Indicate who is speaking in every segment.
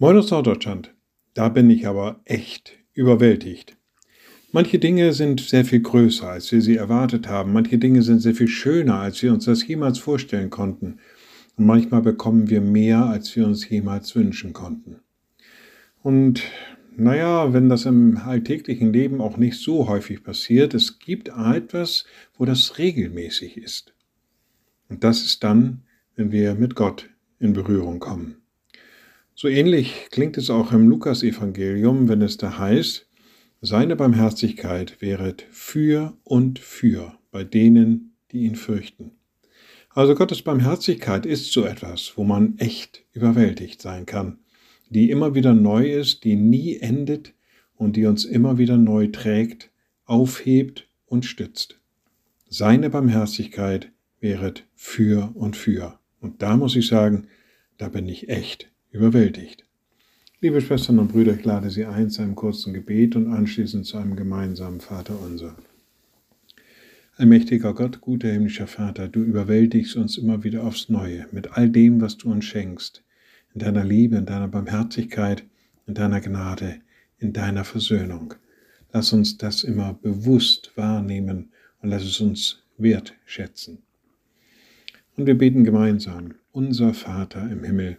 Speaker 1: Moin aus Norddeutschland. Da bin ich aber echt überwältigt. Manche Dinge sind sehr viel größer, als wir sie erwartet haben. Manche Dinge sind sehr viel schöner, als wir uns das jemals vorstellen konnten. Und manchmal bekommen wir mehr, als wir uns jemals wünschen konnten. Und naja, wenn das im alltäglichen Leben auch nicht so häufig passiert, es gibt etwas, wo das regelmäßig ist. Und das ist dann, wenn wir mit Gott in Berührung kommen. So ähnlich klingt es auch im Lukasevangelium, wenn es da heißt, seine Barmherzigkeit wäret für und für bei denen, die ihn fürchten. Also Gottes Barmherzigkeit ist so etwas, wo man echt überwältigt sein kann, die immer wieder neu ist, die nie endet und die uns immer wieder neu trägt, aufhebt und stützt. Seine Barmherzigkeit wäret für und für. Und da muss ich sagen, da bin ich echt überwältigt. Liebe Schwestern und Brüder, ich lade Sie ein zu einem kurzen Gebet und anschließend zu einem gemeinsamen Vater unser. Allmächtiger Gott, guter himmlischer Vater, du überwältigst uns immer wieder aufs Neue mit all dem, was du uns schenkst, in deiner Liebe, in deiner Barmherzigkeit, in deiner Gnade, in deiner Versöhnung. Lass uns das immer bewusst wahrnehmen und lass es uns wertschätzen. Und wir beten gemeinsam, unser Vater im Himmel,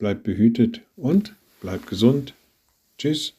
Speaker 1: bleibt behütet und bleibt gesund. Tschüss.